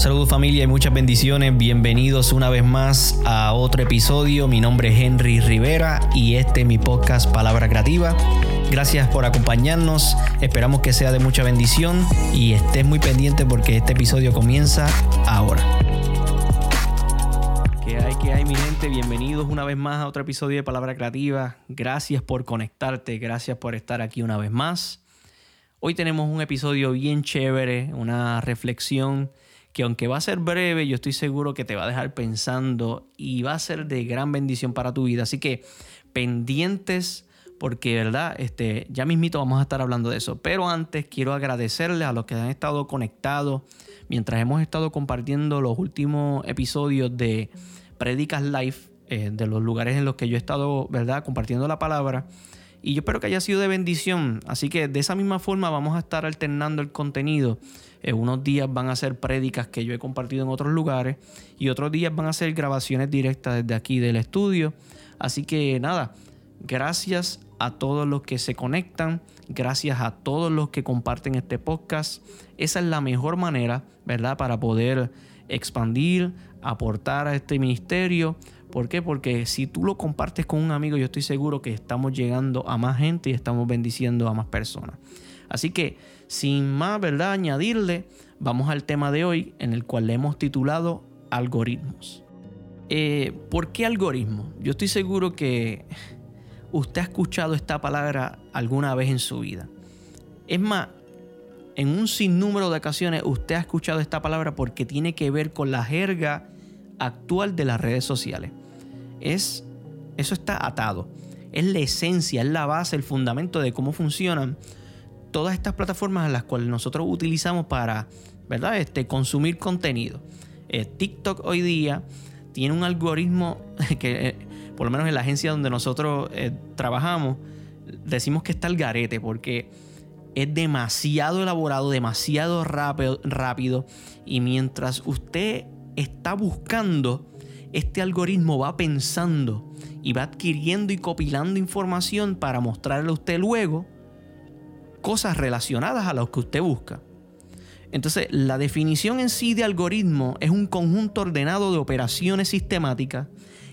Saludos familia y muchas bendiciones. Bienvenidos una vez más a otro episodio. Mi nombre es Henry Rivera y este es mi podcast Palabra Creativa. Gracias por acompañarnos. Esperamos que sea de mucha bendición y estés muy pendiente porque este episodio comienza ahora. ¿Qué hay, qué hay mi gente? Bienvenidos una vez más a otro episodio de Palabra Creativa. Gracias por conectarte, gracias por estar aquí una vez más. Hoy tenemos un episodio bien chévere, una reflexión que aunque va a ser breve, yo estoy seguro que te va a dejar pensando y va a ser de gran bendición para tu vida. Así que pendientes porque, ¿verdad? Este, ya mismito vamos a estar hablando de eso. Pero antes quiero agradecerles a los que han estado conectados mientras hemos estado compartiendo los últimos episodios de Predicas Live, eh, de los lugares en los que yo he estado, ¿verdad? Compartiendo la palabra. Y yo espero que haya sido de bendición. Así que de esa misma forma vamos a estar alternando el contenido. Eh, unos días van a ser prédicas que yo he compartido en otros lugares y otros días van a ser grabaciones directas desde aquí del estudio. Así que nada, gracias a todos los que se conectan, gracias a todos los que comparten este podcast. Esa es la mejor manera, ¿verdad? Para poder expandir, aportar a este ministerio ¿Por qué? Porque si tú lo compartes con un amigo, yo estoy seguro que estamos llegando a más gente y estamos bendiciendo a más personas. Así que, sin más, ¿verdad? Añadirle, vamos al tema de hoy, en el cual le hemos titulado algoritmos. Eh, ¿Por qué algoritmo? Yo estoy seguro que usted ha escuchado esta palabra alguna vez en su vida. Es más, en un sinnúmero de ocasiones usted ha escuchado esta palabra porque tiene que ver con la jerga actual de las redes sociales es, eso está atado. Es la esencia, es la base, el fundamento de cómo funcionan todas estas plataformas a las cuales nosotros utilizamos para, ¿verdad? Este, consumir contenido. Eh, TikTok hoy día tiene un algoritmo que, eh, por lo menos en la agencia donde nosotros eh, trabajamos, decimos que está el garete porque es demasiado elaborado, demasiado rápido, rápido y mientras usted está buscando este algoritmo va pensando y va adquiriendo y copilando información para mostrarle a usted luego cosas relacionadas a lo que usted busca. Entonces, la definición en sí de algoritmo es un conjunto ordenado de operaciones sistemáticas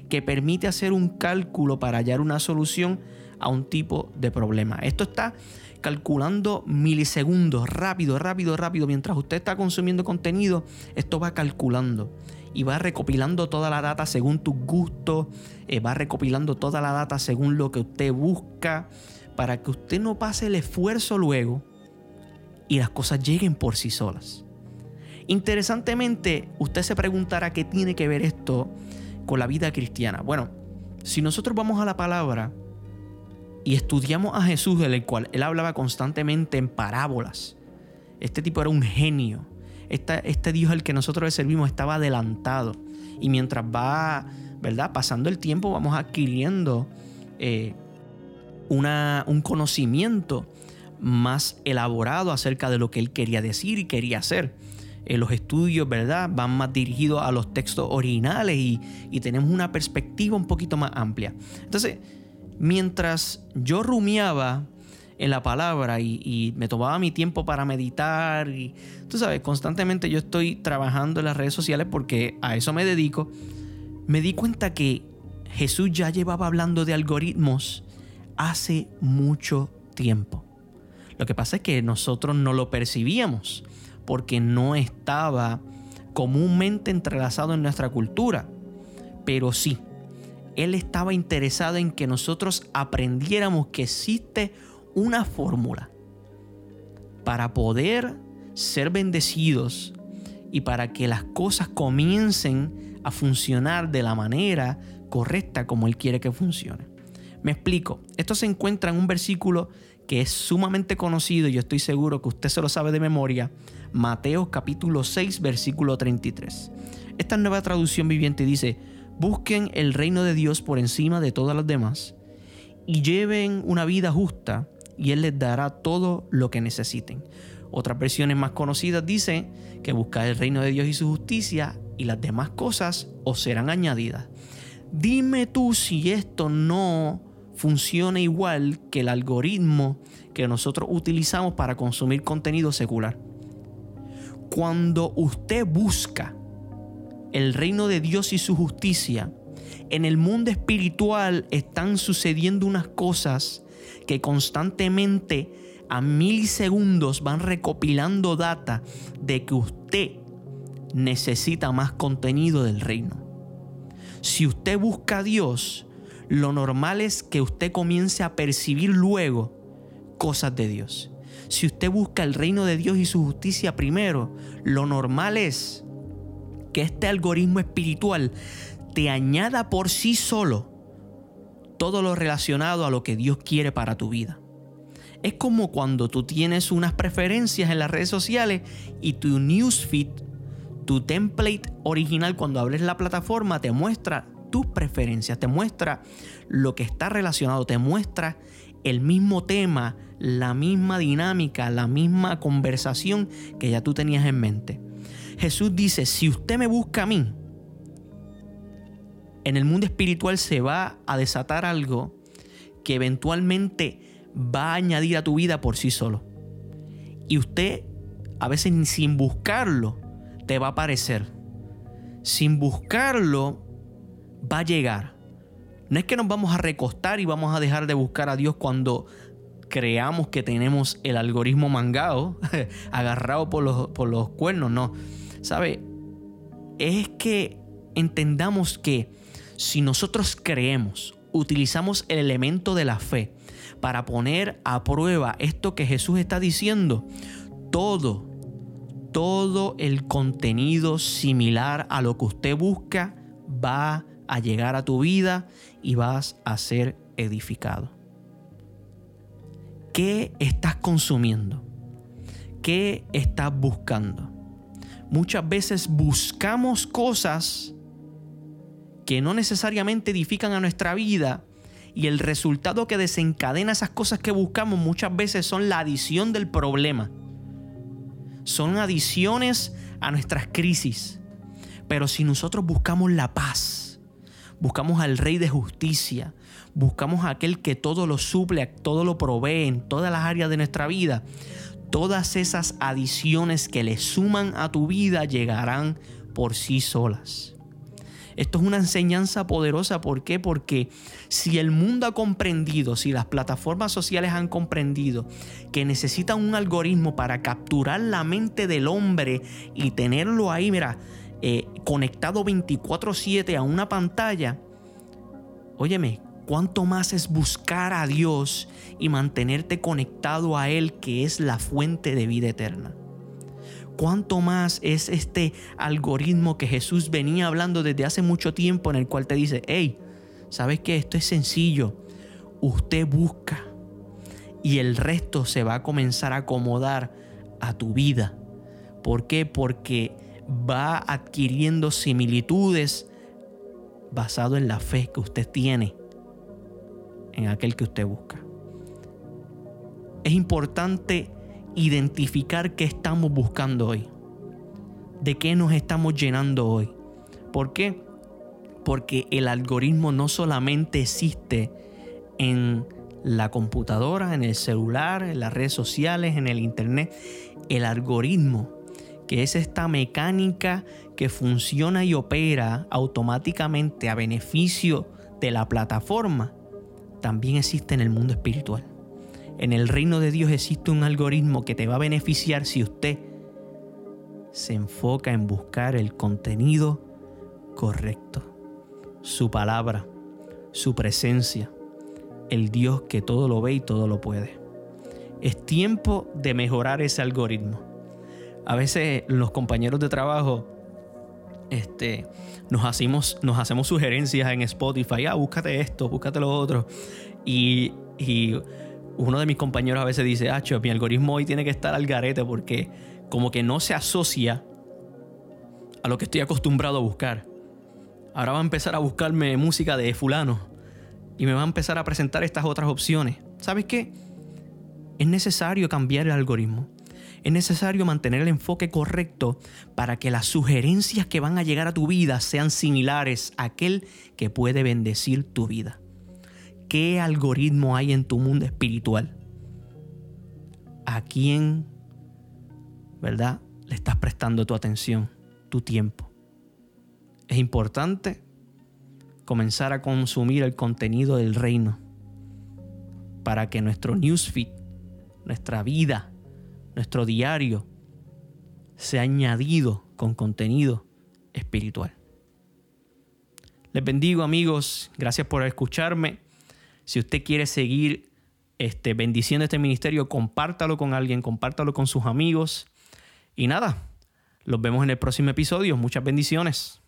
que permite hacer un cálculo para hallar una solución a un tipo de problema. Esto está calculando milisegundos, rápido, rápido, rápido. Mientras usted está consumiendo contenido, esto va calculando y va recopilando toda la data según tus gustos, eh, va recopilando toda la data según lo que usted busca, para que usted no pase el esfuerzo luego y las cosas lleguen por sí solas. Interesantemente, usted se preguntará qué tiene que ver esto con la vida cristiana. Bueno, si nosotros vamos a la palabra y estudiamos a Jesús, del cual él hablaba constantemente en parábolas, este tipo era un genio este Dios al que nosotros le servimos estaba adelantado. Y mientras va, ¿verdad? Pasando el tiempo, vamos adquiriendo eh, una, un conocimiento más elaborado acerca de lo que él quería decir y quería hacer. Eh, los estudios, ¿verdad? Van más dirigidos a los textos originales y, y tenemos una perspectiva un poquito más amplia. Entonces, mientras yo rumiaba en la palabra y, me tomaba mi tiempo para meditar. Y tú sabes, constantemente yo estoy trabajando en las redes sociales porque a eso me dedico. Me di cuenta que Jesús ya llevaba hablando de algoritmos hace mucho tiempo. Lo que pasa es que nosotros no lo percibíamos porque no estaba comúnmente entrelazado en nuestra cultura. Pero sí, Él estaba interesado en que nosotros aprendiéramos que existe una fórmula para poder ser bendecidos y para que las cosas comiencen a funcionar de la manera correcta como Él quiere que funcione. Me explico, esto se encuentra en un versículo que es sumamente conocido y yo estoy seguro que usted se lo sabe de memoria, Mateo capítulo 6 versículo 33. Esta nueva traducción viviente dice, busquen el reino de Dios por encima de todas las demás y lleven una vida justa y Él les dará todo lo que necesiten. Otras versiones más conocidas dicen que buscar el reino de Dios y su justicia y las demás cosas os serán añadidas. Dime tú si esto no funciona igual que el algoritmo que nosotros utilizamos para consumir contenido secular. cuando usted busca el reino de Dios y su justicia, en el mundo espiritual están sucediendo unas cosas que constantemente a milisegundos van recopilando data de que usted necesita más contenido del reino. Si usted busca a Dios, lo normal es que usted comience a percibir luego cosas de Dios. Si usted busca el reino de Dios y su justicia primero, lo normal es que este algoritmo espiritual te añada por sí solo todo lo relacionado a lo que Dios quiere para tu vida. Es como cuando tú tienes unas preferencias en las redes sociales y tu newsfeed, tu template original cuando abres la plataforma te muestra tus preferencias, te muestra lo que está relacionado, te muestra el mismo tema, la misma dinámica, la misma conversación que ya tú tenías en mente. Jesús dice, si usted me busca a mí, en el mundo espiritual se va a desatar algo que eventualmente va a añadir a tu vida por sí solo. Y usted, a veces sin buscarlo, te va a aparecer. Sin buscarlo, va a llegar. No es que nos vamos a recostar y vamos a dejar de buscar a Dios cuando creamos que tenemos el algoritmo mangado, agarrado por los, por los cuernos, no. ¿Sabe? Es que entendamos que si nosotros creemos, utilizamos el elemento de la fe para poner a prueba esto que Jesús está diciendo, todo, todo el contenido similar a lo que usted busca va a llegar a tu vida y vas a ser edificado. ¿Qué estás consumiendo? ¿Qué estás buscando? Muchas veces buscamos cosas que no necesariamente edifican a nuestra vida y el resultado que desencadena esas cosas que buscamos muchas veces son la adición del problema. Son adiciones a nuestras crisis. Pero si nosotros buscamos la paz, buscamos al Rey de justicia, buscamos a aquel que todo lo suple, todo lo provee en todas las áreas de nuestra vida, todas esas adiciones que le suman a tu vida llegarán por sí solas. Esto es una enseñanza poderosa. ¿Por qué? Porque si el mundo ha comprendido, si las plataformas sociales han comprendido que necesitan un algoritmo para capturar la mente del hombre y tenerlo ahí, mira, eh, conectado 24/7 a una pantalla, óyeme, ¿cuánto más es buscar a Dios y mantenerte conectado a Él que es la fuente de vida eterna? ¿Cuánto más es este algoritmo que Jesús venía hablando desde hace mucho tiempo en el cual te dice, hey, ¿sabes qué? Esto es sencillo. Usted busca y el resto se va a comenzar a acomodar a tu vida. ¿Por qué? Porque va adquiriendo similitudes basado en la fe que usted tiene en aquel que usted busca. Es importante identificar qué estamos buscando hoy, de qué nos estamos llenando hoy. ¿Por qué? Porque el algoritmo no solamente existe en la computadora, en el celular, en las redes sociales, en el internet. El algoritmo que es esta mecánica que funciona y opera automáticamente a beneficio de la plataforma, también existe en el mundo espiritual. En el reino de Dios existe un algoritmo que te va a beneficiar si usted se enfoca en buscar el contenido correcto, su palabra, su presencia, el Dios que todo lo ve y todo lo puede. Es tiempo de mejorar ese algoritmo a veces los compañeros de trabajo este, nos, hacemos, nos hacemos sugerencias en Spotify, ah, búscate esto, búscate lo otro. Y, uno de mis compañeros a veces dice, ah, mi algoritmo hoy tiene que estar al garete porque como que no se asocia a lo que estoy acostumbrado a buscar. Ahora va a empezar a buscarme música de fulano y me va a empezar a presentar estas otras opciones. ¿Sabes qué? Es necesario cambiar el algoritmo es necesario mantener el enfoque correcto para que las sugerencias que van a llegar a tu vida sean similares a aquel que puede bendecir tu vida. ¿Qué algoritmo hay en tu mundo espiritual? ¿A quién, verdad? le estás prestando tu atención, tu tiempo. Es importante comenzar a consumir el contenido del reino para que nuestro newsfeed, nuestra vida, nuestro diario sea añadido con contenido espiritual. Les bendigo amigos, gracias por escucharme. Si usted quiere seguir este, bendiciendo este ministerio, compártalo con alguien, compártalo con sus amigos. Y nada, los vemos en el próximo episodio. Muchas bendiciones.